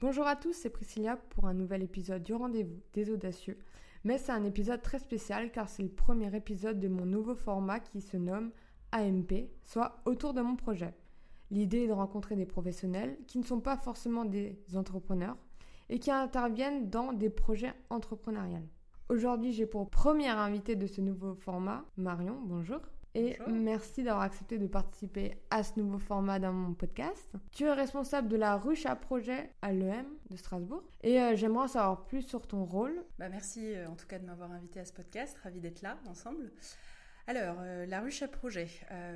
Bonjour à tous, c'est Priscilla pour un nouvel épisode du rendez-vous des audacieux. Mais c'est un épisode très spécial car c'est le premier épisode de mon nouveau format qui se nomme AMP, soit autour de mon projet. L'idée est de rencontrer des professionnels qui ne sont pas forcément des entrepreneurs et qui interviennent dans des projets entrepreneuriaux. Aujourd'hui, j'ai pour première invitée de ce nouveau format Marion. Bonjour. Et merci d'avoir accepté de participer à ce nouveau format dans mon podcast. Tu es responsable de la ruche à projet à l'EM de Strasbourg. Et euh, j'aimerais en savoir plus sur ton rôle. Bah merci euh, en tout cas de m'avoir invité à ce podcast. Ravi d'être là ensemble. Alors, euh, la ruche à projet.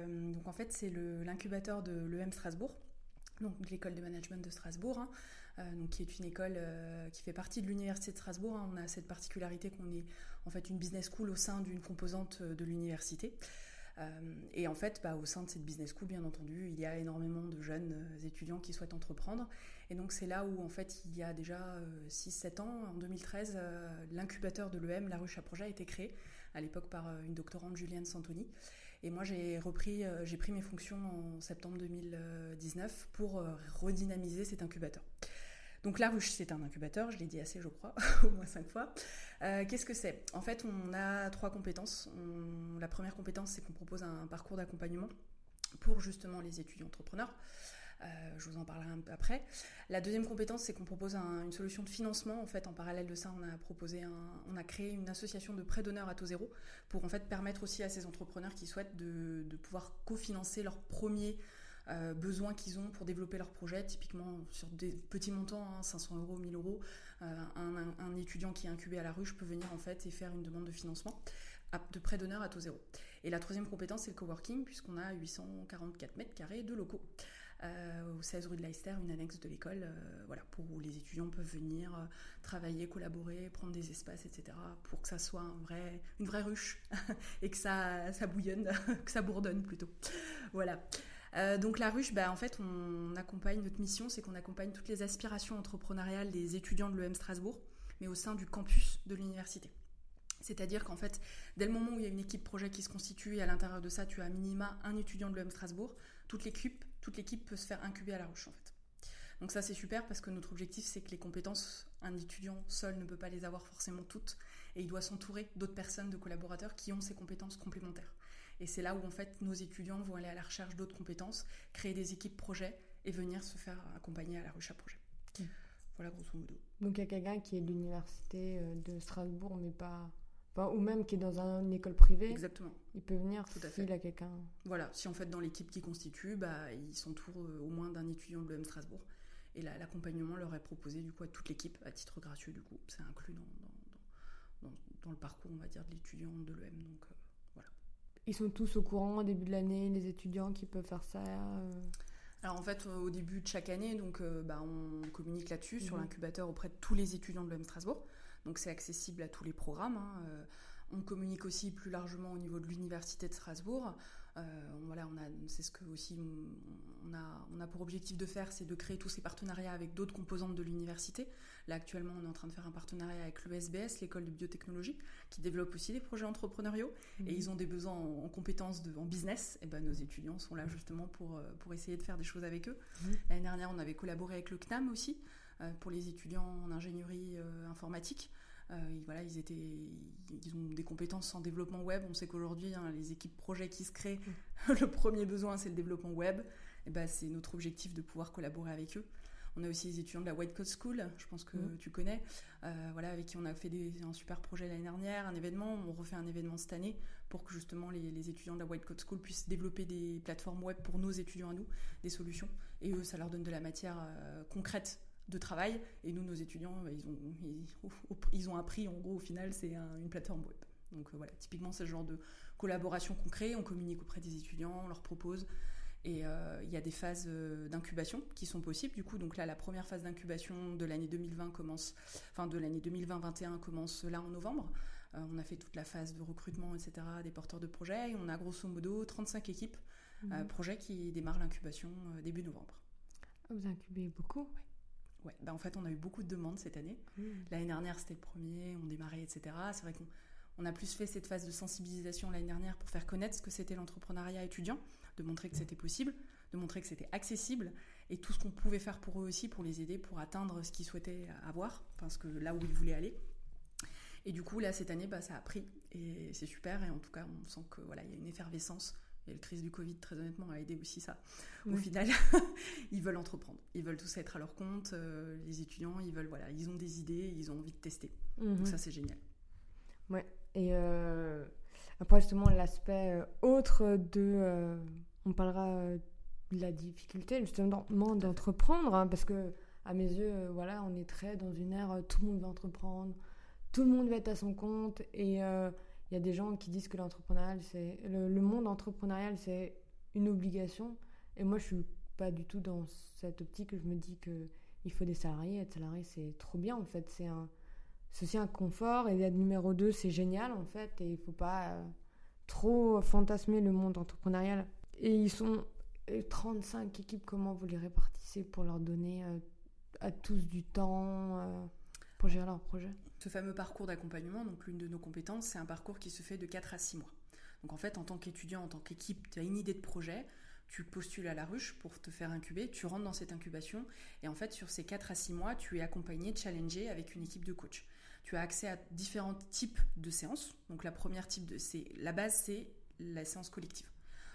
donc en fait, c'est l'incubateur de l'EM Strasbourg, donc l'école de management de Strasbourg. Hein. donc, qui est une école qui fait partie de l'université de Strasbourg. Hein. On a cette particularité qu'on est en fait une business school au sein d'une composante de l'université. Euh, et en fait, bah, au sein de cette business school, bien entendu, il y a énormément de jeunes euh, étudiants qui souhaitent entreprendre. Et donc c'est là où, en fait, il y a déjà 6-7 euh, ans, en 2013, l'incubateur de l'EM, La Ruche à Projet, a été créé, à l'époque par une doctorante Juliane Santoni. Et moi, j'ai repris, j'ai pris mes fonctions en septembre 2019 pour redynamiser cet incubateur. Donc la ruche, c'est un incubateur, je l'ai dit assez, je crois, au moins cinq fois. Euh, qu'est-ce que c'est? En fait, on a trois compétences. la première compétence, c'est qu'on propose un parcours d'accompagnement pour justement les étudiants entrepreneurs. Euh, je vous en parlerai un peu après. La deuxième compétence, c'est qu'on propose une solution de financement. En fait, en parallèle de ça, on a proposé, on a créé une association de prêts d'honneur à taux zéro pour en fait permettre aussi à ces entrepreneurs qui souhaitent de, de pouvoir cofinancer leur premier euh, besoins qu'ils ont pour développer leur projet, typiquement sur des petits montants, 500 hein, euros, 1000 euros, euh, un, étudiant qui est incubé à la ruche peut venir en fait et faire une demande de financement de prêt d'honneur à taux zéro. Et la troisième compétence, c'est le coworking, puisqu'on a 844 mètres carrés de locaux. Euh, au 16 rue de Leicester, une annexe de l'école, voilà, pour où les étudiants peuvent venir travailler, collaborer, prendre des espaces, etc., pour que ça soit un vrai, une vraie ruche et que ça, ça bouillonne, que ça bourdonne plutôt. Voilà. Euh, donc la ruche, bah, en fait, on accompagne, notre mission, c'est qu'on accompagne toutes les aspirations entrepreneuriales des étudiants de l'EM Strasbourg, mais au sein du campus de l'université. C'est-à-dire qu'en fait, dès le moment où il y a une équipe projet qui se constitue et à l'intérieur de ça, tu as à minima un étudiant de l'EM Strasbourg, toute l'équipe, toute l'équipe peut se faire incuber à la ruche en fait. Donc ça c'est super parce que notre objectif c'est que les compétences, un étudiant seul ne peut pas les avoir forcément toutes et il doit s'entourer d'autres personnes, de collaborateurs qui ont ces compétences complémentaires. Et c'est là où en fait nos étudiants vont aller à la recherche d'autres compétences, créer des équipes projets et venir se faire accompagner à la recherche projet. Voilà grosso modo. Donc il y a quelqu'un qui est de l'université euh, de Strasbourg mais pas ou même qui est dans une école privée. Exactement. Il peut venir Tout à fait. a quelqu'un. Voilà, si en fait dans l'équipe qui constitue, bah, ils s'entourent euh, au moins d'un étudiant de l'EM Strasbourg. Et l'accompagnement leur est proposé du coup à toute l'équipe à titre gratuit du coup. C'est inclus dans, dans, le parcours on va dire de l'étudiant de l'EM. Donc euh, ils sont tous au courant au début de l'année, les étudiants qui peuvent faire ça euh. Alors en fait, au début de chaque année, donc, euh, bah, on communique là-dessus sur mhm. l'incubateur auprès de tous les étudiants de l'EM Strasbourg. Donc c'est accessible à tous les programmes. Hein. Euh, on communique aussi plus largement au niveau de l'université de Strasbourg. Euh, voilà, on a, c'est ce que aussi on a, on a pour objectif de faire, c'est de créer tous ces partenariats avec d'autres composantes de l'université. Là actuellement, on est en train de faire un partenariat avec l'ESBS, l'école de biotechnologie, qui développe aussi des projets entrepreneuriaux et mhm. ils ont des besoins en, compétences de, en business. Et ben nos étudiants sont là justement pour euh, pour essayer de faire des choses avec eux. Mhm. L'année dernière, on avait collaboré avec le CNAM aussi euh, pour les étudiants en ingénierie informatique. Euh, voilà, ils, étaient, ils ont des compétences en développement web. On sait qu'aujourd'hui, hein, les équipes projets qui se créent, le premier besoin, c'est le développement web. Et ben, c'est notre objectif de pouvoir collaborer avec eux. On a aussi les étudiants de la White Coat School, je pense que mm. tu connais, euh, voilà, avec qui on a fait un super projet l'année dernière, un événement. On refait un événement cette année pour que justement les, étudiants de la White Coat School puissent développer des plateformes web pour nos étudiants à nous, des solutions. Et eux, ça leur donne de la matière euh, concrète de travail. Et nous, nos étudiants, bah, ils ont, ils, ont appris, en gros, au final, c'est une plateforme web. Donc euh, voilà, typiquement, c'est ce genre de collaboration qu'on crée, on communique auprès des étudiants, on leur propose. Et euh, il y a des phases euh, d'incubation qui sont possibles. Du coup, donc là, la première phase d'incubation de l'année 2020 commence, enfin de l'année 2020-21 commence là en novembre. on a fait toute la phase de recrutement, etc., des porteurs de projets. Et on a grosso modo 35 équipes, mhm. projets qui démarrent l'incubation début novembre. Ah, vous incubez beaucoup Ouais, bah en fait, on a eu beaucoup de demandes cette année. Mmh. L'année dernière, c'était le premier, on démarrait, etc. C'est vrai qu'on on a plus fait cette phase de sensibilisation l'année dernière pour faire connaître ce que c'était l'entrepreneuriat étudiant, de montrer que c'était possible, de montrer que c'était accessible. et tout ce qu'on pouvait faire pour eux aussi, pour les aider, pour atteindre ce qu'ils souhaitaient avoir, enfin ce que, là où ils voulaient aller. Et du coup, là, cette année, bah, ça a pris. Et c'est super. Et en tout cas, on sent que voilà, il y a une effervescence. Et la crise du Covid, très honnêtement, a aidé aussi ça. Au final, ils veulent entreprendre. Ils veulent tous être à leur compte. Euh, les étudiants, ils veulent, voilà, ils ont des idées, ils ont envie de tester. Donc mhm. ça, c'est génial. Ouais. Et euh, après, justement, l'aspect euh, autre de. on parlera de la difficulté, justement, d'entreprendre. Hein, parce que, à mes yeux, voilà, on est très dans une ère, tout le monde veut entreprendre tout le monde va être à son compte et euh, il y a des gens qui disent que c'est le, monde entrepreneurial, c'est une obligation. Et moi, je suis pas du tout dans cette optique. Je me dis que il faut des salariés. Être salarié, c'est trop bien en fait. C'est un, aussi un confort. Et être numéro 2, c'est génial en fait. Et il faut pas euh, trop fantasmer le monde entrepreneurial. Et ils sont 35 équipes. Comment vous les répartissez pour leur donner euh, à tous du temps pour gérer leur projet? Ce fameux parcours d'accompagnement, donc l'une de nos compétences, c'est un parcours qui se fait de 4 à 6 mois. Donc en fait, en tant qu'étudiant, en tant qu'équipe, tu as une idée de projet, tu postules à la ruche pour te faire incuber, tu rentres dans cette incubation, et en fait, sur ces 4 à 6 mois, tu es accompagné, challengé avec une équipe de coach. Tu as accès à différents types de séances. Donc la première type de... c'est La base, c'est la séance collective.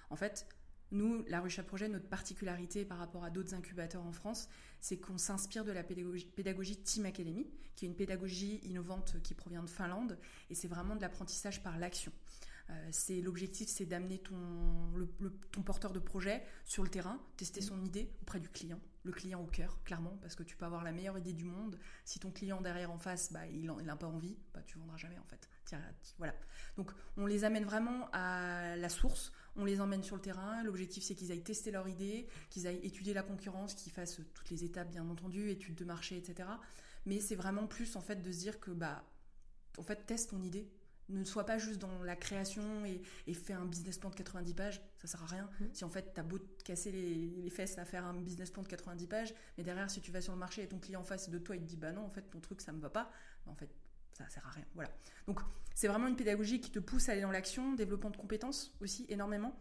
En fait, nous, la ruche à projet, notre particularité par rapport à d'autres incubateurs en France, c'est qu'on s'inspire de la pédagogie, Team Academy, qui est une pédagogie innovante qui provient de Finlande, et c'est vraiment de l'apprentissage par l'action. Euh, l'objectif, c'est d'amener ton, porteur de projet sur le terrain, tester son idée auprès du client, le client au cœur, clairement, parce que tu peux avoir la meilleure idée du monde. Si ton client derrière en face, bah, il n'a pas envie, bah, tu vendras jamais en fait. voilà. Donc on les amène vraiment à la source on les emmène sur le terrain. L'objectif, c'est qu'ils aillent tester leur idée, qu'ils aillent étudier la concurrence, qu'ils fassent toutes les étapes, bien entendu, études de marché, etc. Mais c'est vraiment plus, en fait, de se dire que, bah, en fait, teste ton idée. Ne sois pas juste dans la création et, fais un business plan de 90 pages, ça sert à rien. Mmh. Si en fait, tu as beau te casser les, fesses à faire un business plan de 90 pages, mais derrière, si tu vas sur le marché et ton client en face de toi, il te dit, bah non, en fait, ton truc, ça me va pas, bah, en fait, ça sert à rien. Voilà. Donc c'est vraiment une pédagogie qui te pousse à aller dans l'action, développement de compétences aussi énormément.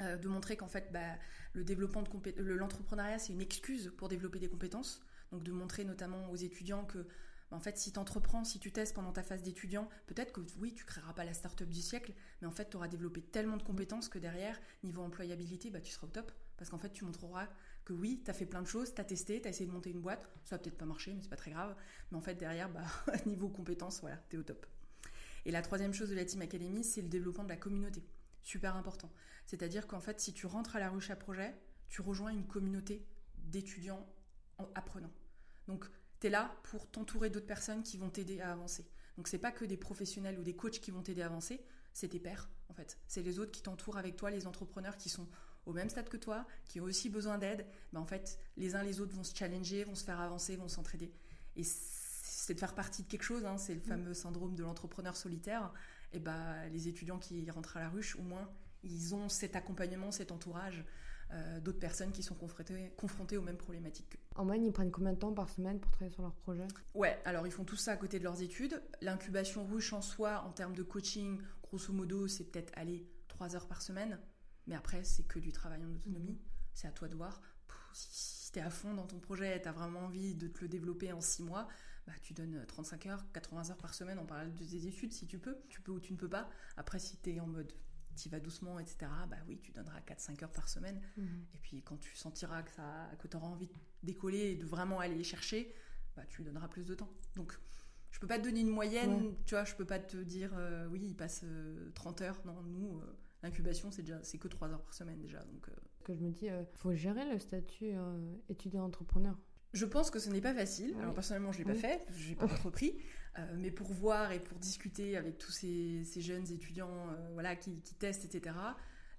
Euh, de montrer qu'en fait bah, le développement de l'entrepreneuriat c'est une excuse pour développer des compétences. Donc de montrer notamment aux étudiants que bah, en fait, si tu entreprends, si tu testes pendant ta phase d'étudiant, peut-être que oui, tu créeras pas la start-up du siècle, mais en fait, tu auras développé tellement de compétences que derrière, niveau employabilité, bah, tu seras au top. Parce qu'en fait, tu montreras que oui, tu as fait plein de choses, tu as testé, tu as essayé de monter une boîte, ça va peut-être pas marcher, mais c'est pas très grave. Mais en fait, derrière, bah, niveau compétences, voilà, tu es au top. Et la troisième chose de la Team Academy, c'est le développement de la communauté. Super important. C'est-à-dire qu'en fait, si tu rentres à la ruche à projet, tu rejoins une communauté d'étudiants apprenants. Donc, tu es là pour t'entourer d'autres personnes qui vont t'aider à avancer. Donc, c'est pas que des professionnels ou des coachs qui vont t'aider à avancer, c'est tes pairs, en fait. C'est les autres qui t'entourent avec toi, les entrepreneurs qui sont au même stade que toi, qui ont aussi besoin d'aide, ben en fait, les uns les autres vont se challenger, vont se faire avancer, vont s'entraider. Et c'est de faire partie de quelque chose, hein, c'est le mm. fameux syndrome de l'entrepreneur solitaire. Et ben, les étudiants qui rentrent à la ruche, au moins, ils ont cet accompagnement, cet entourage euh, d'autres personnes qui sont confrontées, confrontées aux mêmes problématiques En moyenne, ils prennent combien de temps par semaine pour travailler sur leur projet Ouais, alors ils font tout ça à côté de leurs études. L'incubation ruche en soi, en termes de coaching, grosso modo, c'est peut-être aller 3 heures par semaine. Mais après, c'est que du travail en autonomie. C'est à toi de voir. si, tu es à fond dans ton projet, tu as vraiment envie de te le développer en 6 mois, bah, tu donnes 35 heures, 80 heures par semaine en parallèle de tes études si tu peux. Tu peux ou tu ne peux pas. Après, si tu es en mode tu vas doucement, etc., bah oui, tu donneras 4-5 heures par semaine. Mhm. Et puis quand tu sentiras que, ça, que tu auras envie de décoller et de vraiment aller les chercher, bah, tu lui donneras plus de temps. Donc, je peux pas te donner une moyenne, tu vois, je peux pas te dire, euh, oui, il passe 30 euh, heures. Non, nous, euh, l'incubation, c'est déjà c'est que 3 heures par semaine déjà. Donc, que je me dis, il faut gérer le statut étudiant-entrepreneur. Je pense que ce n'est pas facile. Alors personnellement, je l'ai pas fait, je l'ai pas entrepris. Euh, mais pour voir et pour discuter avec tous ces, jeunes étudiants euh, voilà, qui, testent, etc.,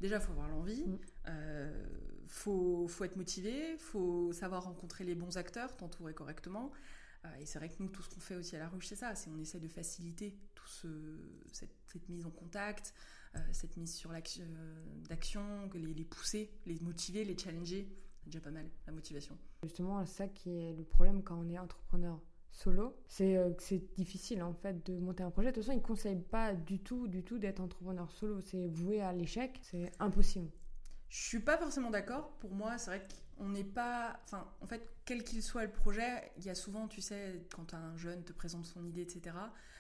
déjà, il faut avoir l'envie, il mm. euh, faut, faut, être motivé, il faut savoir rencontrer les bons acteurs, t'entourer correctement. et c'est vrai que nous, tout ce qu'on fait aussi à la ruche, c'est ça, c'est on essaie de faciliter tout ce, cette, mise en contact, cette mise sur l'action, d'action, les, les pousser, les motiver, les challenger. C'est déjà pas mal, la motivation. Justement, c'est ça qui est le problème quand on est entrepreneur solo, c'est euh, c'est difficile en fait de monter un projet. De toute façon, ils ne conseillent pas du tout, du tout d'être entrepreneur solo. C'est voué à l'échec, c'est impossible. Je suis pas forcément d'accord. Pour moi, c'est vrai on n'est pas. Enfin, en fait, quel qu'il soit le projet, il y a souvent, tu sais, quand un jeune te présente son idée, etc.,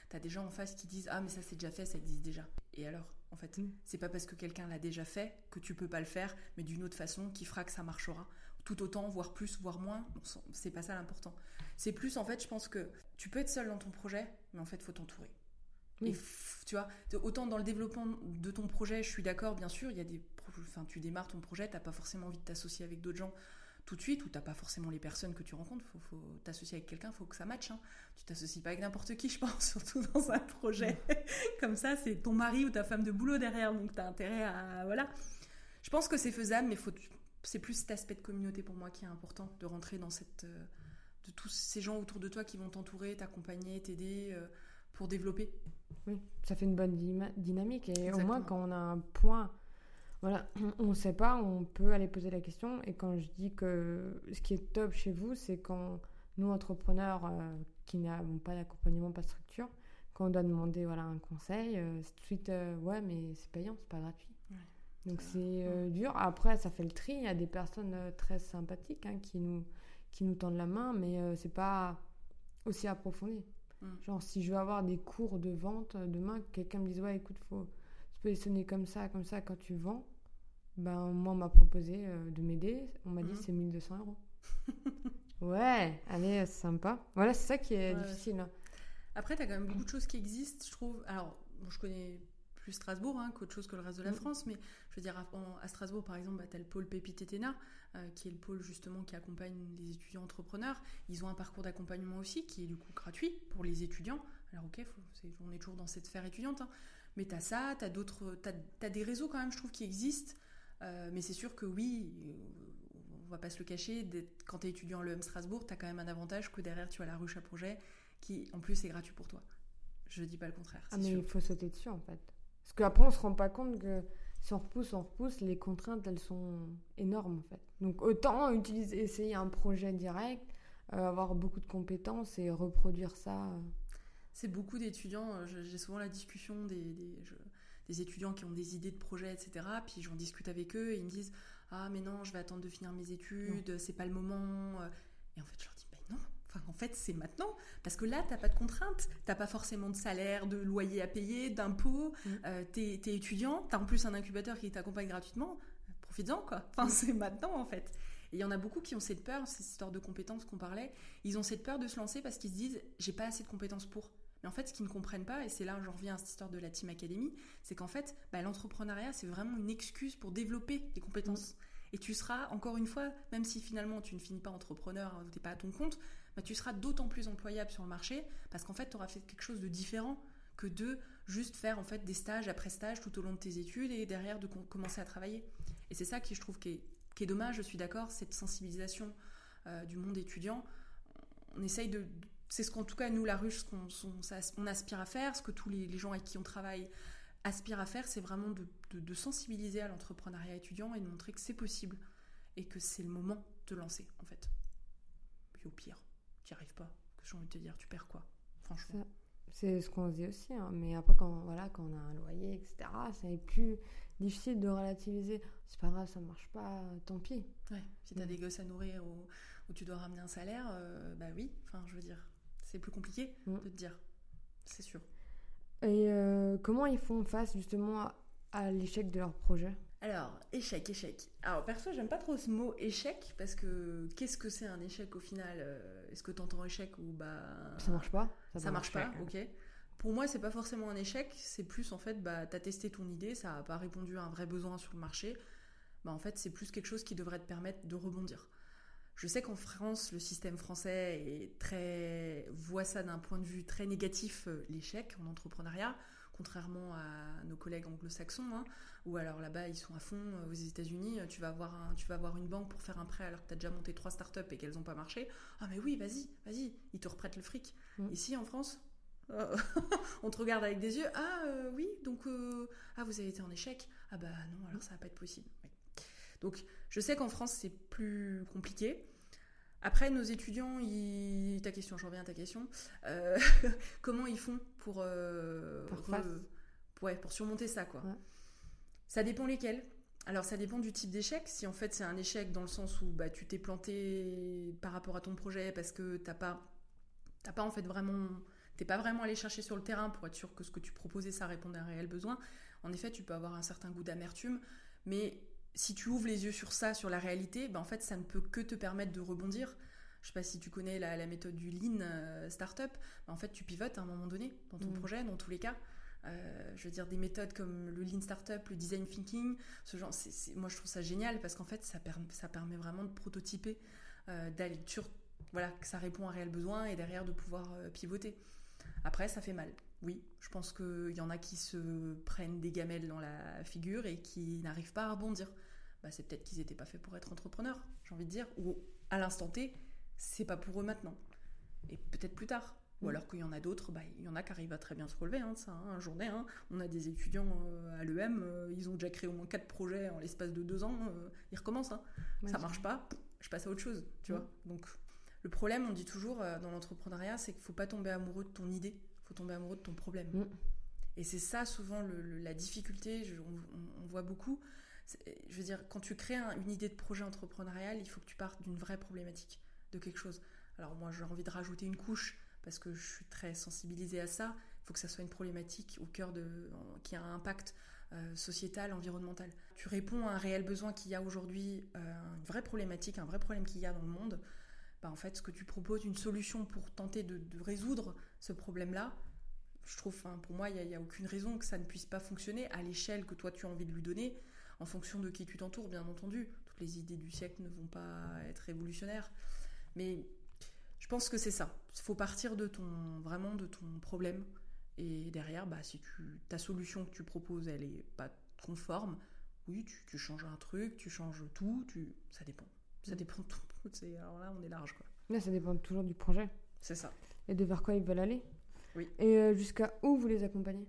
tu as des gens en face qui disent Ah, mais ça c'est déjà fait, ça existe déjà. Et alors? En fait, mm. c'est pas parce que quelqu'un l'a déjà fait que tu peux pas le faire, mais d'une autre façon qui fera que ça marchera tout autant, voire plus, voire moins. C'est pas ça l'important. C'est plus, en fait, je pense que tu peux être seul dans ton projet, mais en fait, faut t'entourer. Et tu vois, autant dans le développement de ton projet, je suis d'accord, bien sûr, il y a des, enfin, tu démarres ton projet, t'as pas forcément envie de t'associer avec d'autres gens tout de suite, ou t'as pas forcément les personnes que tu rencontres. Faut, faut t'associer avec quelqu'un, faut que ça matche. Hein. Tu t'associes pas avec n'importe qui, je pense, surtout dans un projet comme ça. C'est ton mari ou ta femme de boulot derrière, donc t'as intérêt à voilà. Je pense que c'est faisable, mais faut c'est plus cet aspect de communauté pour moi qui est important, de rentrer dans cette. Euh, de tous ces gens autour de toi qui vont t'entourer, t'accompagner, t'aider euh, pour développer. Oui, ça fait une bonne dynamique. Et au moins, quand on a un point, voilà, on ne sait pas, on peut aller poser la question. Et quand je dis que ce qui est top chez vous, c'est quand nous, entrepreneurs euh, qui n'avons pas d'accompagnement, pas de structure, quand on doit demander voilà, un conseil, c'est tout de suite, ouais, mais c'est payant, c'est pas gratuit. Donc c'est euh, dur. Après, ça fait le tri. Il y a des personnes euh, très sympathiques hein, qui, nous, qui nous tendent la main, mais euh, c'est pas aussi approfondi. Mm. Genre, si je veux avoir des cours de vente demain, quelqu'un me dise Ouais, écoute, faut positionner comme ça, comme ça quand tu vends. Ben, moi, on m'a proposé de m'aider. On m'a dit mm. c'est 1200 euros. ouais, allez, c'est sympa. Voilà, c'est ça qui est difficile. Hein. Après, tu as quand même beaucoup de choses qui existent, je trouve. Alors, je connais plus Strasbourg hein, qu'autre chose que le reste de la mm. France. Mais je veux dire, à, Strasbourg, par exemple, bah, tu as le pôle Pépite Téna, euh, qui est le pôle justement qui accompagne les étudiants entrepreneurs. Ils ont un parcours d'accompagnement aussi qui est du coup gratuit pour les étudiants. Alors, ok, on est toujours dans cette sphère étudiante, hein. Mais tu as ça, tu as d'autres. Tu as, des réseaux quand même, je trouve, qui existent. Euh, mais c'est sûr que oui, on va pas se le cacher, quand tu es étudiant à l'EM Strasbourg, tu as quand même un avantage que derrière tu as la ruche à projet qui en plus est gratuit pour toi. Je dis pas le contraire. Ah, mais il faut sauter dessus en fait. Parce qu'après, on se rend pas compte que si on repousse, on repousse, les contraintes, elles sont énormes en fait. Donc autant utiliser, essayer un projet direct, euh, avoir beaucoup de compétences et reproduire ça. C'est beaucoup d'étudiants, euh, j'ai souvent la discussion des, des, étudiants qui ont des idées de projets, etc. Puis j'en discute avec eux et ils me disent Ah, mais non, je vais attendre de finir mes études, c'est pas le moment. Et en fait, je leur dis Ben non, en fait, c'est maintenant. Parce que là, tu n'as pas de contraintes. Tu n'as pas forcément de salaire, de loyer à payer, d'impôts. Mm. Euh, tu es, étudiant. Tu as en plus un incubateur qui t'accompagne gratuitement. Profites-en, quoi. Enfin, mm. c'est maintenant, en fait. Et il y en a beaucoup qui ont cette peur, cette histoire de compétences qu'on parlait. Ils ont cette peur de se lancer parce qu'ils se disent j'ai pas assez de compétences pour. Mais en fait, ce qu'ils ne comprennent pas, et c'est là où j'en reviens à cette histoire de la Team Academy, c'est qu'en fait, bah, l'entrepreneuriat, c'est vraiment une excuse pour développer des compétences. Mm. Et tu seras, encore une fois, même si finalement tu ne finis pas entrepreneur, tu n'es pas à ton compte, bah, tu seras d'autant plus employable sur le marché parce qu'en fait, tu auras fait quelque chose de différent que de juste faire en fait des stages après stage tout au long de tes études et derrière de commencer à travailler. Et c'est ça qui, je trouve, qui est, dommage, je suis d'accord, cette sensibilisation euh, du monde étudiant. On essaye de. C'est ce qu'en tout cas, nous, la ruche, qu'on on, aspire à faire, ce que tous les, gens avec qui on travaille aspirent à faire, c'est vraiment de, de sensibiliser à l'entrepreneuriat étudiant et de montrer que c'est possible et que c'est le moment de lancer, en fait. Puis au pire, tu n'y arrives pas. Que j'ai envie de te dire, tu perds quoi Franchement. C'est ce qu'on se dit aussi, hein. mais après, quand, voilà, quand on a un loyer, etc., c'est plus difficile de relativiser. C'est pas grave, ça marche pas, tant pis. Ouais. Si tu as mm. des gosses à nourrir ou, tu dois ramener un salaire, euh, bah oui, enfin, je veux dire, c'est plus compliqué mm. de te dire, c'est sûr. Et euh, comment ils font face justement à l'échec de leur projet? Alors, échec, échec. Alors, perso, j'aime pas trop ce mot échec parce que qu'est-ce que c'est un échec au final? Euh, Est-ce que tu entends échec ou bah. Ça marche pas Ça, marche, pas, ok. Pour moi, c'est pas forcément un échec, c'est plus en fait, bah, t'as testé ton idée, ça a pas répondu à un vrai besoin sur le marché. Bah, en fait, c'est plus quelque chose qui devrait te permettre de rebondir. Je sais qu'en France, le système français est très voit ça d'un point de vue très négatif, euh, l'échec en entrepreneuriat contrairement à nos collègues anglo-saxons, hein, où alors là-bas ils sont à fond euh, aux États-Unis, euh, tu vas avoir tu vas avoir une banque pour faire un prêt alors que tu as déjà monté trois startups et qu'elles n'ont pas marché. Ah mais oui, vas-y, vas-y, ils te reprêtent le fric. Mm. Ici en France, on te regarde avec des yeux. Ah oui, donc ah vous avez été en échec. Ah bah non, alors ça va pas être possible. Donc je sais qu'en France c'est plus compliqué. Après, nos étudiants, ta question, je reviens à ta question, euh, comment ils font pour, euh, pour, surmonter ça quoi Ça dépend lesquels. alors ça dépend du type d'échec. Si en fait c'est un échec dans le sens où bah, tu t'es planté par rapport à ton projet parce que t'as pas, t'as pas en fait vraiment, t'es pas vraiment allé chercher sur le terrain pour être sûr que ce que tu proposais ça répondait à un réel besoin. En effet, tu peux avoir un certain goût d'amertume, mais si tu ouvres les yeux sur ça, sur la réalité, bah, en fait ça ne peut que te permettre de rebondir. Je sais pas si tu connais la, méthode du lean euh, startup. Bah, en fait, tu pivotes à un moment donné dans ton mmh. projet, dans tous les cas. Euh, je veux dire, des méthodes comme le Lean Startup, le Design Thinking, ce genre, moi je trouve ça génial parce qu'en fait ça, ça, permet vraiment de prototyper, euh, d'aller sur, voilà, que ça répond à un réel besoin et derrière de pouvoir pivoter. Après, ça fait mal. Oui, je pense qu'il y en a qui se prennent des gamelles dans la figure et qui n'arrivent pas à rebondir. Bah, c'est peut-être qu'ils n'étaient pas faits pour être entrepreneurs, j'ai envie de dire, ou à l'instant T, c'est pas pour eux maintenant. Et peut-être plus tard. Ou mm. alors qu'il y en a d'autres, bah, il y en a qui arrivent à très bien se relever, hein, ça, hein, un journée. Hein. On a des étudiants euh, à l'EM, euh, ils ont déjà créé au moins quatre projets en l'espace de deux ans, euh, ils recommencent. Hein. ça marche pas, je passe à autre chose, tu mm. vois. Donc, le problème, on dit toujours dans l'entrepreneuriat, c'est qu'il faut pas tomber amoureux de ton idée, il faut tomber amoureux de ton problème. Mm. Et c'est ça, souvent, la difficulté, on, voit beaucoup. Je veux dire, quand tu crées une idée de projet entrepreneurial, il faut que tu partes d'une vraie problématique, de quelque chose. Alors, moi, j'ai envie de rajouter une couche parce que je suis très sensibilisée à ça. Il faut que ça soit une problématique au cœur de, qui a un impact euh, sociétal, environnemental. Tu réponds à un réel besoin qu'il y a aujourd'hui, euh, une vraie problématique, un vrai problème qu'il y a dans le monde. Bah, en fait, ce que tu proposes, une solution pour tenter de, résoudre ce problème-là, je trouve, pour moi, il n'y a, a, aucune raison que ça ne puisse pas fonctionner à l'échelle que toi tu as envie de lui donner, en fonction de qui tu t'entoures, bien entendu. Toutes les idées du siècle ne vont pas être révolutionnaires. Mais je pense que c'est ça. Il faut partir de ton, vraiment de ton problème. Et derrière, bah, si tu, ta solution que tu proposes, elle est pas conforme, oui, tu, changes un truc, tu changes tout, tu, ça dépend. Ça mm. dépend de tout. Alors là, on est large. Quoi. Là, ça dépend toujours du projet. C'est ça. Et de vers quoi ils veulent aller. Oui. Et euh, jusqu'à où vous les accompagnez?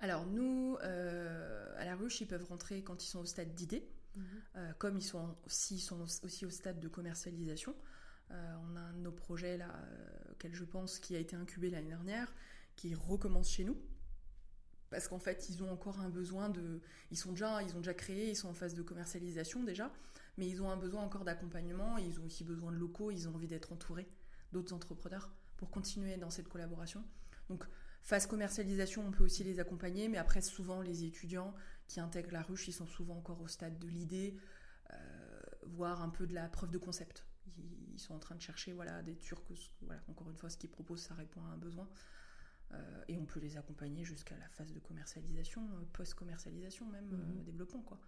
Alors, nous, euh, à la ruche, ils peuvent rentrer quand ils sont au stade d'idée, mm-hmm. euh, comme ils sont, aussi, sont aussi au stade de commercialisation. Euh, on a un de nos projets là, auquel je pense, qui a été incubé l'année dernière, qui recommence chez nous. Parce qu'en fait, ils ont encore un besoin de. Ils sont déjà, ils ont déjà créé, ils sont en phase de commercialisation déjà, mais ils ont un besoin encore d'accompagnement. Ils ont aussi besoin de locaux. Ils ont envie d'être entourés d'autres entrepreneurs pour continuer dans cette collaboration. Donc, phase commercialisation, on peut aussi les accompagner, mais après, souvent, les étudiants qui intègrent la ruche, ils sont souvent encore au stade de l'idée, euh, voire un peu de la preuve de concept ils sont en train de chercher voilà, des Turcs. Voilà, encore une fois, ce qu'ils proposent, ça répond à un besoin. Euh, et on peut les accompagner jusqu'à la phase de commercialisation, euh, post-commercialisation même, mhm. euh, développement. Quoi.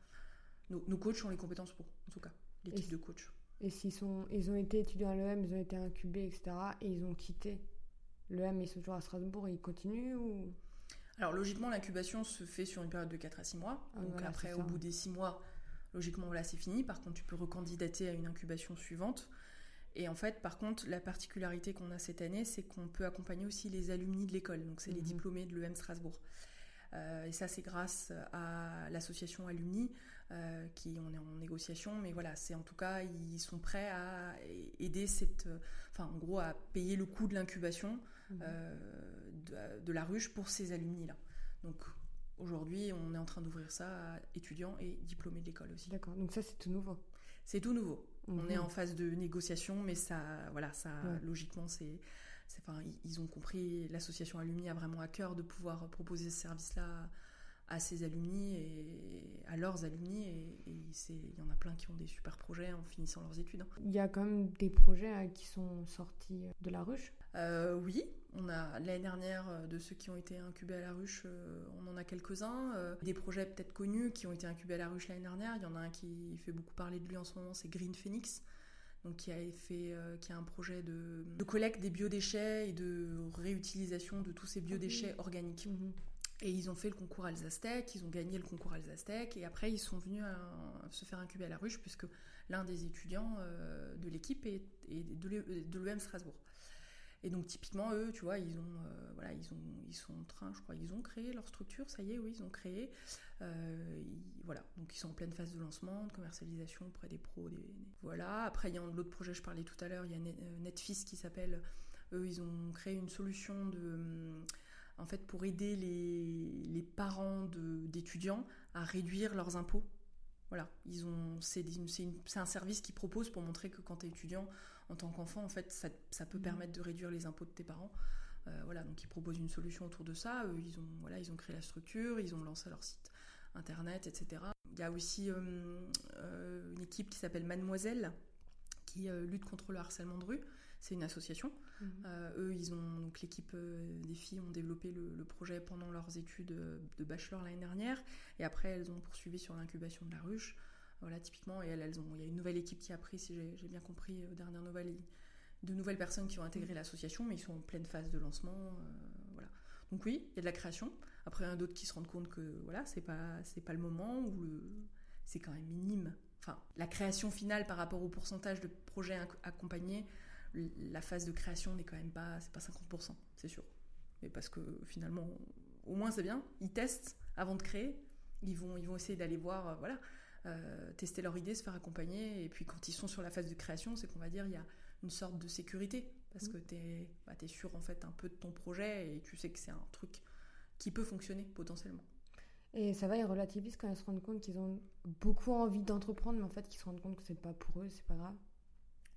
Nos, coachs ont les compétences pour, en tout cas, les types de coachs. Et s'ils sont, ils ont été étudiants à l'EM, ils ont été incubés, etc., et ils ont quitté l'EM, ils sont toujours à Strasbourg, ils continuent ou... Alors logiquement, l'incubation se fait sur une période de 4 à 6 mois. Ah, donc après, au bout des 6 mois, logiquement, voilà, c'est fini. Par contre, tu peux recandidater à une incubation suivante. Et en fait, par contre, la particularité qu'on a cette année, c'est qu'on peut accompagner aussi les alumni de l'école. Donc, c'est les mhm. diplômés de l'EM Strasbourg. Euh, et ça, c'est grâce à l'association Alumni, euh, qui on est en négociation, mais voilà, c'est en tout cas, ils sont prêts à aider cette, enfin, en gros, à payer le coût de l'incubation mhm. euh, de, de, la ruche pour ces alumni-là. Donc, aujourd'hui, on est en train d'ouvrir ça à étudiants et diplômés de l'école aussi. D'accord, donc ça, c'est tout nouveau. C'est tout nouveau. On est mhm. en phase de négociation, mais ça, voilà, ça, logiquement, c'est, enfin, ils ont compris. L'association Alumni a vraiment à cœur de pouvoir proposer ce service-là à ses alumni et à leurs alumni et, il y en a plein qui ont des super projets en finissant leurs études. Hein. Il y a quand même des projets hein, qui sont sortis de la ruche? Euh, Oui, on a l'année dernière euh, de ceux qui ont été incubés à la ruche, euh, on en a quelques-uns. des projets peut-être connus qui ont été incubés à la ruche l'année dernière. Il y en a un qui fait beaucoup parler de lui en ce moment, c'est Green Phoenix. Donc qui a fait, qui a un projet de, collecte des biodéchets et de réutilisation de tous ces biodéchets organiques. Mhm. Et ils ont fait le concours Alsastec, ils ont gagné le concours Alsastec, et après ils sont venus se faire incuber à la ruche, puisque l'un des étudiants de l'équipe est, de l'EM Strasbourg. Et donc typiquement eux, tu vois, ils ont, euh, voilà, ils ont, ils sont en train, je crois, ils ont créé leur structure, ça y est, oui, ils ont créé. Euh, voilà, donc ils sont en pleine phase de lancement, de commercialisation auprès des pros, des, voilà. Après il y a l'autre projet, je parlais tout à l'heure, il y a euh, Netfis qui s'appelle, eux, ils ont créé une solution de en fait, pour aider les, les parents d'étudiants à réduire leurs impôts. Voilà, ils ont, c'est, un service qu'ils proposent pour montrer que quand tu es étudiant, en tant qu'enfant, en fait, ça, peut mmh. permettre de réduire les impôts de tes parents. Euh, voilà, donc ils proposent une solution autour de ça. ils ont, voilà, ils ont créé la structure, ils ont lancé leur site internet, etc. Il y a aussi une équipe qui s'appelle Mademoiselle, qui lutte contre le harcèlement de rue c'est une association. Mhm. Euh, eux, ils ont donc l'équipe euh, des filles ont développé le, projet pendant leurs études euh, de bachelor l'année dernière, et après elles ont poursuivi sur l'incubation de la ruche. Voilà, typiquement, et elles, ont, il y a une nouvelle équipe qui a pris, si j'ai bien compris, aux dernières nouvelles, de nouvelles personnes qui ont intégré mhm. l'association, mais ils sont en pleine phase de lancement. voilà. Donc oui, il y a de la création. Après, il y en a d'autres qui se rendent compte que voilà, c'est pas c'est pas le moment ou c'est quand même minime. Enfin, la création finale par rapport au pourcentage de projets accompagnés, la phase de création n'est quand même pas, c'est pas 50%, c'est sûr. Mais parce que finalement, au moins c'est bien, ils testent avant de créer, ils vont, ils vont essayer d'aller voir, euh, voilà, euh, tester leur idée, se faire accompagner, et puis quand ils sont sur la phase de création, c'est qu'on va dire, il y a une sorte de sécurité, parce mmh. que tu es, bah, es, sûr en fait un peu de ton projet, et tu sais que c'est un truc qui peut fonctionner potentiellement. Et ça va, ils relativisent quand ils se rendent compte qu'ils ont beaucoup envie d'entreprendre, mais en fait qu'ils se rendent compte que c'est pas pour eux, c'est pas grave.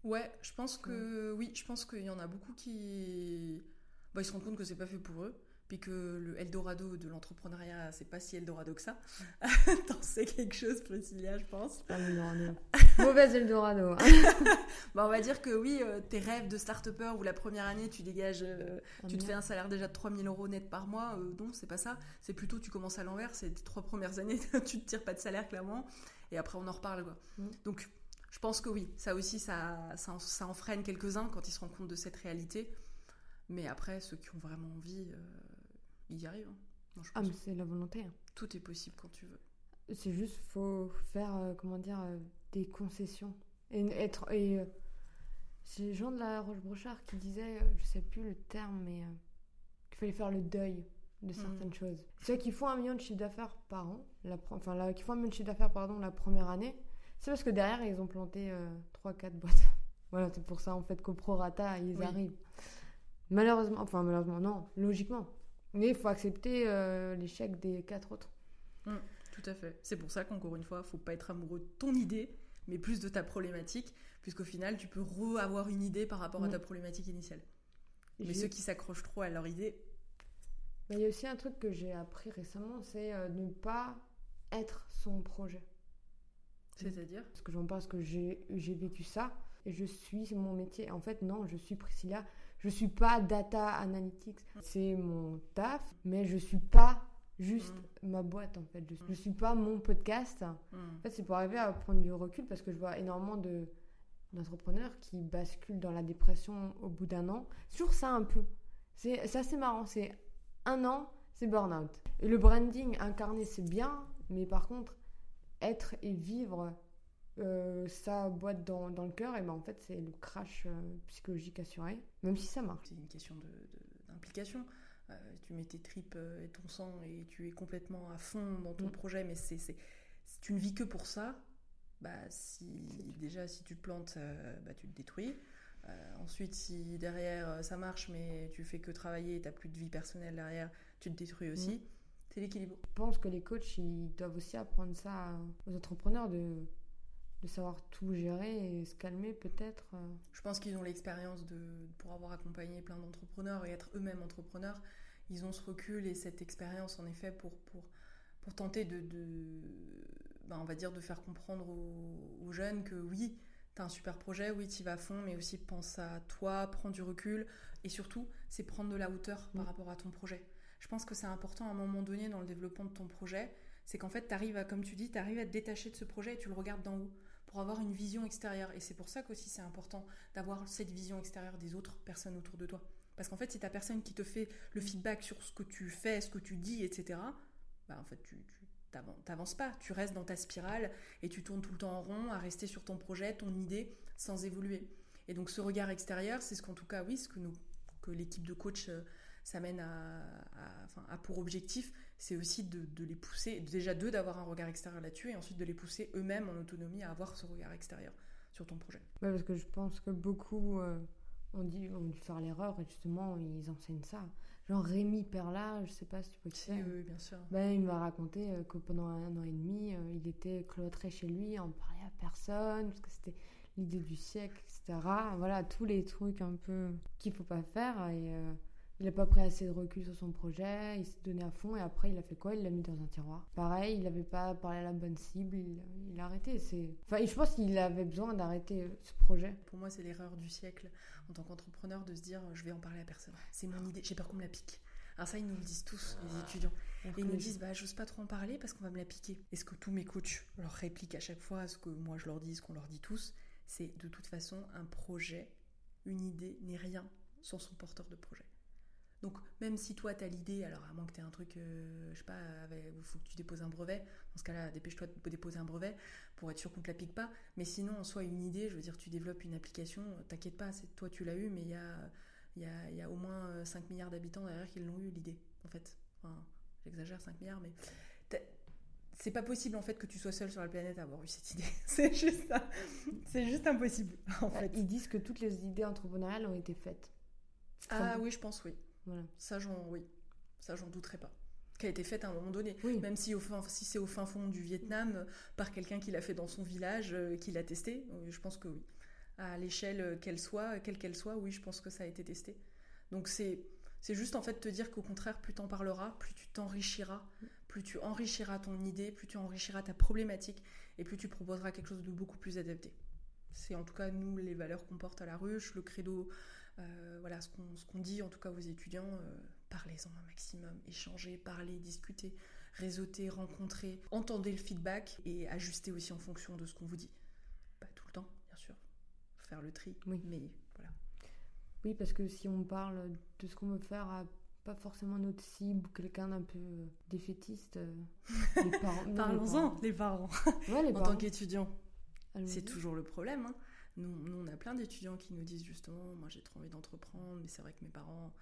Ouais, je pense que oui, je pense qu'il y en a beaucoup qui bah, ils se rendent compte que c'est pas fait pour eux, puis que le Eldorado de l'entrepreneuriat, c'est pas si Eldorado que ça. T'en sais quelque chose, Priscilla, je pense. Ah, Mauvaise Eldorado. bah, on va dire que oui, euh, tes rêves de start-upper où la première année tu dégages, euh, tu te fais un salaire déjà de 3000 euros net par mois, euh, non, c'est pas ça. C'est plutôt tu commences à l'envers, c'est tes trois premières années, tu te tires pas de salaire clairement, et après on en reparle quoi. Mm. Donc je pense que oui, ça aussi, ça, ça, en freine quelques-uns quand ils se rendent compte de cette réalité. Mais après, ceux qui ont vraiment envie, euh, ils y arrivent. Hein. ah, mais c'est la volonté. Tout est possible quand tu veux. C'est juste, faut faire, euh, comment dire, euh, des concessions. Et être. Et, c'est les gens de la Roche-Brochard qui disaient, je sais plus le terme, mais qu'il fallait faire le deuil de mmh. certaines choses. Ceux qui font un million de chiffre d'affaires par an, la, enfin, qui font un million de chiffre d'affaires, pardon, la première année, c'est parce que derrière, ils ont planté 3-4 euh, boîtes. voilà, c'est pour ça, en fait, qu'au prorata, ils arrivent. Malheureusement, enfin, malheureusement, non, logiquement. Mais il faut accepter euh, l'échec des quatre autres. Mmh, tout à fait. C'est pour ça qu'encore une fois, il faut pas être amoureux de ton idée, mais plus de ta problématique, puisqu'au final, tu peux re-avoir une idée par rapport à ta problématique initiale. Mais ceux qui s'accrochent trop à leur idée. Il y a aussi un truc que j'ai appris récemment, c'est euh, ne pas être son projet. C'est-à-dire? Parce que j'en pense que j'ai vécu ça et je suis mon métier. En fait, non, je suis Priscilla. Je suis pas data analytics. C'est mon taf, mais je suis pas juste mm. ma boîte en fait. Je, ne suis pas mon podcast. Mm. En fait, c'est pour arriver à prendre du recul parce que je vois énormément de d'entrepreneurs qui basculent dans la dépression au bout d'un an. Toujours ça un peu. C'est assez marrant. C'est un an, c'est burn-out. Et le branding incarné, c'est bien, mais par contre, être et vivre euh, sa boîte dans, dans le cœur, et ben en fait, c'est le crash euh, psychologique assuré, même si ça marche. C'est une question d'implication. De, euh, tu mets tes tripes et ton sang et tu es complètement à fond dans ton mm. projet, mais c'est, si tu ne vis que pour ça, bah, si, déjà si tu te plantes, bah, tu te détruis. ensuite, si derrière ça marche, mais tu fais que travailler et tu n'as plus de vie personnelle derrière, tu te détruis aussi. Mm. C'est l'équilibre. Je pense que les coachs, ils doivent aussi apprendre ça aux entrepreneurs de, de savoir tout gérer et se calmer peut-être. Euh. Je pense qu'ils ont l'expérience de pour avoir accompagné plein d'entrepreneurs et être eux-mêmes entrepreneurs. Ils ont ce recul et cette expérience en effet pour, pour, pour tenter de, de ben, on va dire de faire comprendre aux, jeunes que oui, tu as un super projet, oui, tu vas à fond, mais aussi pense à toi, prends du recul et surtout, c'est prendre de la hauteur par mm. rapport à ton projet je pense que c'est important à un moment donné dans le développement de ton projet, c'est qu'en fait, tu arrives à, comme tu dis, tu arrives à te détacher de ce projet et tu le regardes d'en haut pour avoir une vision extérieure. Et c'est pour ça qu'aussi c'est important d'avoir cette vision extérieure des autres personnes autour de toi. Parce qu'en fait, si ta personne qui te fait le feedback sur ce que tu fais, ce que tu dis, etc., bah en fait, tu, t'avances pas. Tu restes dans ta spirale et tu tournes tout le temps en rond à rester sur ton projet, ton idée, sans évoluer. Et donc, ce regard extérieur, c'est ce qu'en tout cas, oui, ce que, nous, que l'équipe de coach euh, ça mène à, pour objectif, c'est aussi de, les pousser, déjà d'eux d'avoir un regard extérieur là-dessus, et ensuite de les pousser eux-mêmes en autonomie à avoir ce regard extérieur sur ton projet. parce que je pense que beaucoup, euh, on dit, on dit faire l'erreur et justement, ils enseignent ça. Genre Rémi Perla, je sais pas si tu peux qui Oui, oui, bien sûr. Ben, il m'a raconté euh, que pendant un an et demi, euh, il était cloîtré chez lui, on parlait à personne, parce que c'était l'idée du siècle, etc. Voilà, tous les trucs un peu qu'il faut pas faire. Et euh, il n'a pas pris assez de recul sur son projet, il s'est donné à fond, et après, il a fait quoi? Il l'a mis dans un tiroir. Pareil, il n'avait pas parlé à la bonne cible, il, il a arrêté. Enfin, je pense qu'il avait besoin d'arrêter ce projet. Pour moi, c'est l'erreur du siècle en tant qu'entrepreneur de se dire je vais en parler à personne. C'est mon idée, j'ai peur qu'on me la pique. Alors ça, ils nous le disent tous, les étudiants. Et ils nous disent, bah, j'ose pas trop en parler parce qu'on va me la piquer. Et ce que tous mes coachs leur répliquent à chaque fois, ce que moi je leur dis, ce qu'on leur dit tous, c'est de toute façon, un projet, une idée n'est rien sans son porteur de projet. Donc, même si toi, tu as l'idée, alors à moins que tu aies un truc, euh, je sais pas, il faut que tu déposes un brevet, dans ce cas-là, dépêche-toi de déposer un brevet pour être sûr qu'on ne te la pique pas. Mais sinon, en soi, une idée, je veux dire, tu développes une application, t'inquiète pas, c'est toi, tu l'as eu, mais il y a, y, a, y a, au moins 5 milliards d'habitants derrière qui l'ont eu, l'idée, en fait. Enfin, j'exagère, 5 milliards, mais c'est pas possible en fait que tu sois seul sur la planète à avoir eu cette idée. c'est juste ça. C'est juste impossible en fait. Ils disent que toutes les idées entrepreneuriales ont été faites. Ah oui, je pense oui. Voilà. Ça j'en oui. Ça j'en douterai pas. Qui a été faite à un moment donné. Même si, au fin, si c'est au fin fond du Vietnam par quelqu'un qui l'a fait dans son village, euh, qui l'a testé, euh, je pense que oui. À l'échelle qu'elle soit, quelle qu'elle soit, oui, je pense que ça a été testé. Donc c'est c'est juste en fait te dire qu'au contraire, plus t'en parleras, plus tu t'enrichiras, plus tu enrichiras ton idée, plus tu enrichiras ta problématique et plus tu proposeras quelque chose de beaucoup plus adapté. C'est en tout cas nous les valeurs qu'on porte à la ruche, le credo, euh, voilà ce qu'on dit en tout cas aux étudiants. Euh, parlez-en un maximum, échangez, parlez, discutez, réseautez, rencontrez, entendez le feedback et ajustez aussi en fonction de ce qu'on vous dit. Pas tout le temps, bien sûr, faire le tri, oui. mais oui, parce que si on parle de ce qu'on veut faire à pas forcément notre cible ou quelqu'un d'un peu euh, défaitiste, euh, les parents. Parlons-en, les parents. en tant qu'étudiant, c'est toujours le problème. Hein. Nous, nous, on a plein d'étudiants qui nous disent justement, moi j'ai trop envie d'entreprendre, mais c'est vrai que mes parents,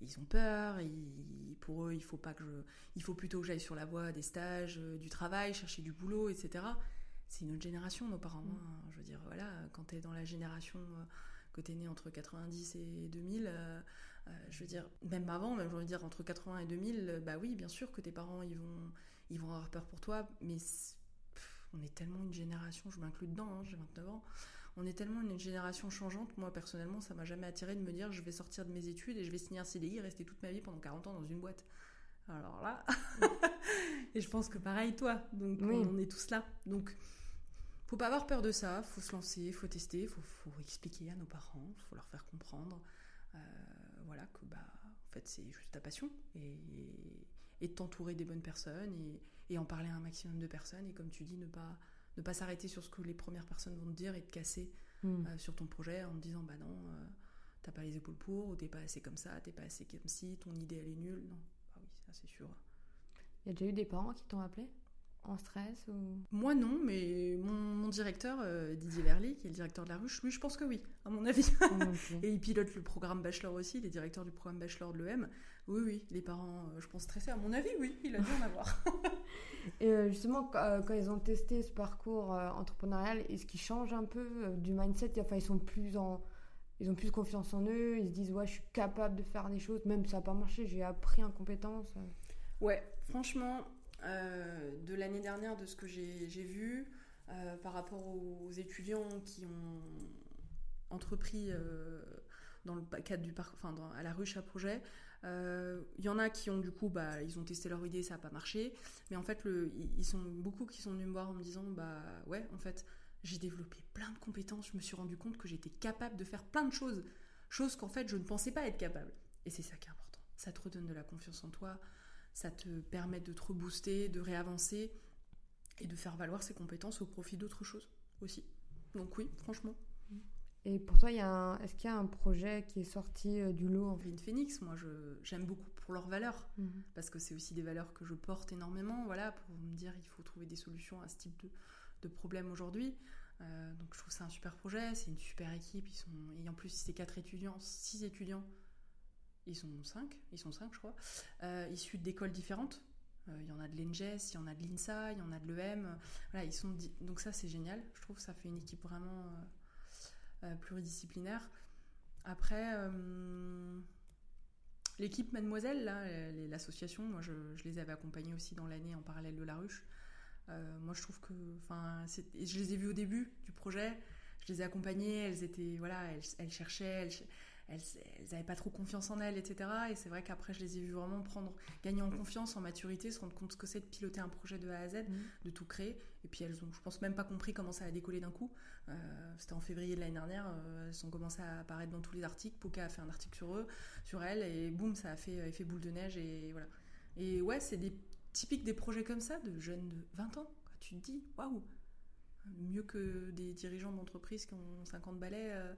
ils ont peur. pour eux, il faut pas que je, il faut plutôt que j'aille sur la voie des stages, euh, du travail, chercher du boulot, etc. C'est une autre génération, nos parents. Mm. Hein. Je veux dire, voilà, quand tu es dans la génération que tu es né entre 90 et 2000, euh, euh, je veux dire, même avant, même je dire entre 80 et 2000, euh, bah oui, bien sûr que tes parents, ils vont, ils vont avoir peur pour toi, mais on est tellement une génération, je m'inclus dedans, hein, j'ai 29 ans, on est tellement une génération changeante. Moi, personnellement, ça m'a jamais attiré de me dire je vais sortir de mes études et je vais signer un CDI et rester toute ma vie pendant 40 ans dans une boîte. Alors là, et je pense que pareil, toi. Donc, on est tous là. Donc, faut pas avoir peur de ça, faut se lancer, faut tester, faut, faut expliquer à nos parents, faut leur faire comprendre, euh, voilà que bah en fait c'est juste ta passion et, et t'entourer des bonnes personnes et, et, en parler à un maximum de personnes et comme tu dis ne pas ne pas s'arrêter sur ce que les premières personnes vont te dire et te casser hmm. euh, sur ton projet en te disant bah non euh, t'as pas les épaules pour ou t'es pas assez comme ça t'es pas assez comme si ton idée elle est nulle non bah oui ça c'est sûr. Il y a déjà eu des parents qui t'ont appelé? En stress ou... Moi non, mais mon, directeur, euh, Didier Verly, qui est le directeur de la ruche, lui je pense que oui, à mon avis. et il pilote le programme Bachelor aussi, il est directeur du programme Bachelor de l'EM. Oui, oui, les parents, euh, je pense stressés, à mon avis, oui, il a dû en avoir. et euh, justement, quand, ils ont testé ce parcours entrepreneurial, est-ce qu'ils changent un peu du mindset? Enfin, ils sont plus en... Ils ont plus confiance en eux, ils se disent ouais je suis capable de faire des choses, même si ça n'a pas marché, j'ai appris en compétences. Ouais, franchement, euh, de l'année dernière, de ce que j'ai vu, euh, par rapport aux étudiants qui ont entrepris euh, dans le cadre du parc, à la ruche à projet. Il y en a qui ont du coup, bah, ils ont testé leur idée, ça n'a pas marché. Mais en fait, le, ils sont beaucoup qui sont venus me voir en me disant, bah ouais, en fait, j'ai développé plein de compétences. Je me suis rendu compte que j'étais capable de faire plein de choses, choses qu'en fait je ne pensais pas être capable. Et c'est ça qui est important. Ça te redonne de la confiance en toi ça te permet de te rebooster, de réavancer et de faire valoir ses compétences au profit d'autres choses aussi. Donc oui, franchement. Et pour toi, est-ce qu'il y a un projet qui est sorti euh, du lot en Green Phoenix, moi j'aime beaucoup pour leurs valeurs, mhm. parce que c'est aussi des valeurs que je porte énormément, voilà, pour me dire il faut trouver des solutions à ce type de, de problème aujourd'hui. Euh, donc je trouve ça un super projet, c'est une super équipe, ils sont, et en plus c'est quatre étudiants, six étudiants ils sont cinq, ils sont cinq je crois, euh, issus d'écoles différentes. Euh, il y en a de l'ENGES, il y en a de l'INSA, il y en a de l'EM. Voilà, ils sont donc ça c'est génial. Je trouve que ça fait une équipe vraiment euh, pluridisciplinaire. Après, l'équipe Mademoiselle, l'association, moi je, les avais accompagnés aussi dans l'année en parallèle de la ruche. moi je trouve que, enfin, je les ai vus au début du projet, je les ai accompagnées, elles étaient, voilà, elles, cherchaient, elles n'avaient pas trop confiance en elles, etc. Et c'est vrai qu'après, je les ai vues vraiment prendre, gagner en confiance, en maturité, se rendre compte ce que c'est de piloter un projet de A à Z, mmh. de tout créer. Et puis elles ont, je pense, même pas compris comment ça a décollé d'un coup. Euh, c'était en février de l'année dernière, euh, elles ont commencé à apparaître dans tous les articles. Poca a fait un article sur eux, sur elles, et boum, ça a fait effet boule de neige, et voilà. Et ouais, c'est des typiques des projets comme ça, de jeunes de 20 ans. Tu te dis, waouh, mieux que des dirigeants d'entreprise qui ont 50 balais. Euh,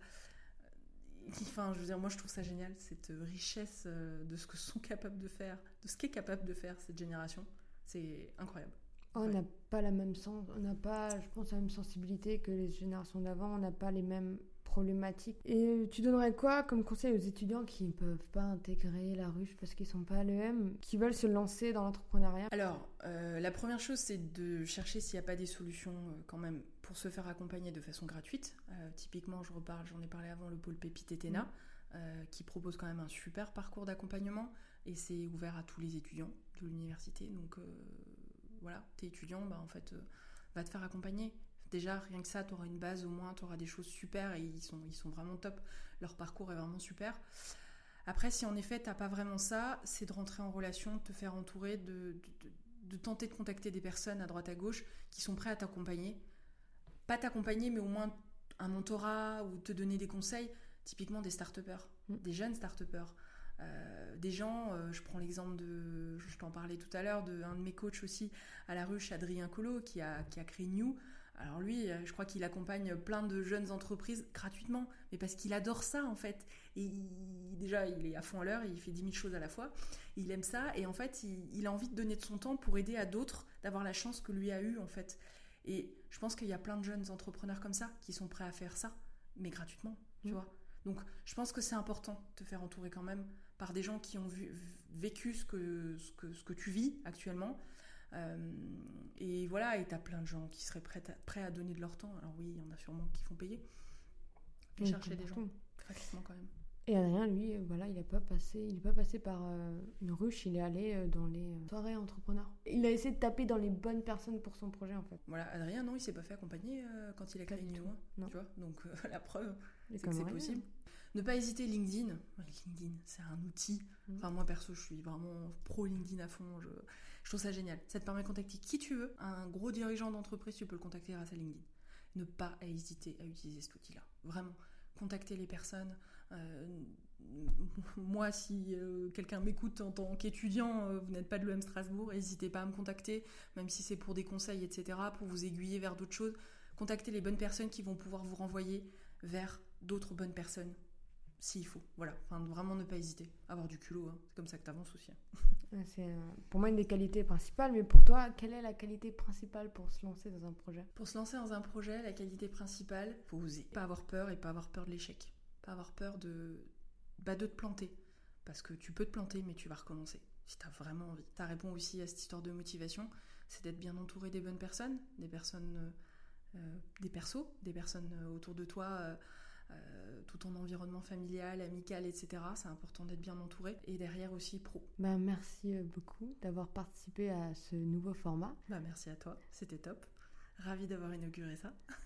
enfin, je veux dire, moi je trouve ça génial, cette richesse euh, de ce que sont capables de faire, de ce qu'est capable de faire cette génération. C'est incroyable. Oh, on n'a pas la même sens, on n'a pas, je pense, la même sensibilité que les générations d'avant. On n'a pas les mêmes problématiques. Et tu donnerais quoi comme conseil aux étudiants qui ne peuvent pas intégrer la ruche parce qu'ils sont pas à l'EM, qui veulent se lancer dans l'entrepreneuriat? Alors, euh, la première chose, c'est de chercher s'il n'y a pas des solutions euh, quand même pour se faire accompagner de façon gratuite. Euh, typiquement, je reparle, j'en ai parlé avant, le pôle Pépite Etena, mmh. qui propose quand même un super parcours d'accompagnement et c'est ouvert à tous les étudiants de l'université. Donc voilà, t'es étudiant, bah en fait, va te faire accompagner. Déjà, rien que ça, tu auras une base au moins, tu auras des choses super et ils sont, ils sont vraiment top. Leur parcours est vraiment super. Après, si en effet, tu n'as pas vraiment ça, c'est de rentrer en relation, de te faire entourer, de, de, tenter de contacter des personnes à droite à gauche qui sont prêts à t'accompagner. Pas t'accompagner, mais au moins un mentorat ou te donner des conseils. Typiquement des start mm. des jeunes start euh, des gens, euh, je prends l'exemple de, je t'en parlais tout à l'heure, de un de mes coachs aussi à la ruche, Adrien Colo, qui a, qui a créé New. Alors lui, euh, je crois qu'il accompagne plein de jeunes entreprises gratuitement, mais parce qu'il adore ça en fait. Et déjà, il est à fond à l'heure, il fait 10 000 choses à la fois. Il aime ça et en fait, il, a envie de donner de son temps pour aider à d'autres d'avoir la chance que lui a eue en fait. Et je pense qu'il y a plein de jeunes entrepreneurs comme ça qui sont prêts à faire ça, mais gratuitement, tu mmh. vois. Donc je pense que c'est important de te faire entourer quand même par des gens qui ont vécu ce que, ce, que, ce que tu vis actuellement euh, et voilà, et t'as plein de gens qui seraient prêts à, prêts à donner de leur temps. Alors oui, il y en a sûrement qui font payer. Chercher des gens gratuitement quand même. Et Adrien, lui, euh, voilà, il n'est pas passé, il est pas passé par euh, une ruche, il est allé dans les soirées entrepreneurs. Il a essayé de taper dans les bonnes personnes pour son projet, en fait. Voilà, Adrien, non, il s'est pas fait accompagner quand il a créé New tu vois. Donc la preuve, c'est que c'est possible. Ne pas hésiter LinkedIn. LinkedIn, c'est un outil. Mm. Enfin, moi perso, je suis vraiment pro LinkedIn à fond. Je, je trouve ça génial. Ça te permet de contacter qui tu veux. Un gros dirigeant d'entreprise, tu peux le contacter grâce à LinkedIn. Ne pas hésiter à utiliser cet outil-là. Vraiment. Contacter les personnes. Euh, moi, si euh, quelqu'un m'écoute en tant qu'étudiant, euh, vous n'êtes pas de l'EM Strasbourg, n'hésitez pas à me contacter, même si c'est pour des conseils, etc., pour vous aiguiller vers d'autres choses. Contactez les bonnes personnes qui vont pouvoir vous renvoyer vers d'autres bonnes personnes s'il faut. Voilà, enfin, vraiment ne pas hésiter. Avoir du culot, hein. c'est comme ça que tu avances aussi. Hein. C'est pour moi une des qualités principales, mais pour toi, quelle est la qualité principale pour se lancer dans un projet? Pour se lancer dans un projet, la qualité principale, faut oser. Pas avoir peur et pas avoir peur de l'échec. Pas avoir peur de, bah, de te planter. Parce que tu peux te planter, mais tu vas recommencer si tu as vraiment envie. Ça répond aussi à cette histoire de motivation, c'est d'être bien entouré des bonnes personnes, des personnes, euh, euh, des persos, des personnes autour de toi euh, tout ton environnement familial, amical, etc. C'est important d'être bien entouré. Et derrière aussi pro. Bah, merci euh, beaucoup d'avoir participé à ce nouveau format. Bah, merci à toi, c'était top. Ravi d'avoir inauguré ça.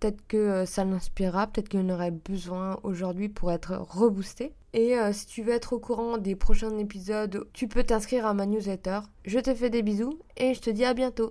Peut-être que euh, ça l'inspirera, peut-être qu'il en aurait besoin aujourd'hui pour être reboosté. Et euh, si tu veux être au courant des prochains épisodes, tu peux t'inscrire à ma newsletter. Je te fais des bisous et je te dis à bientôt.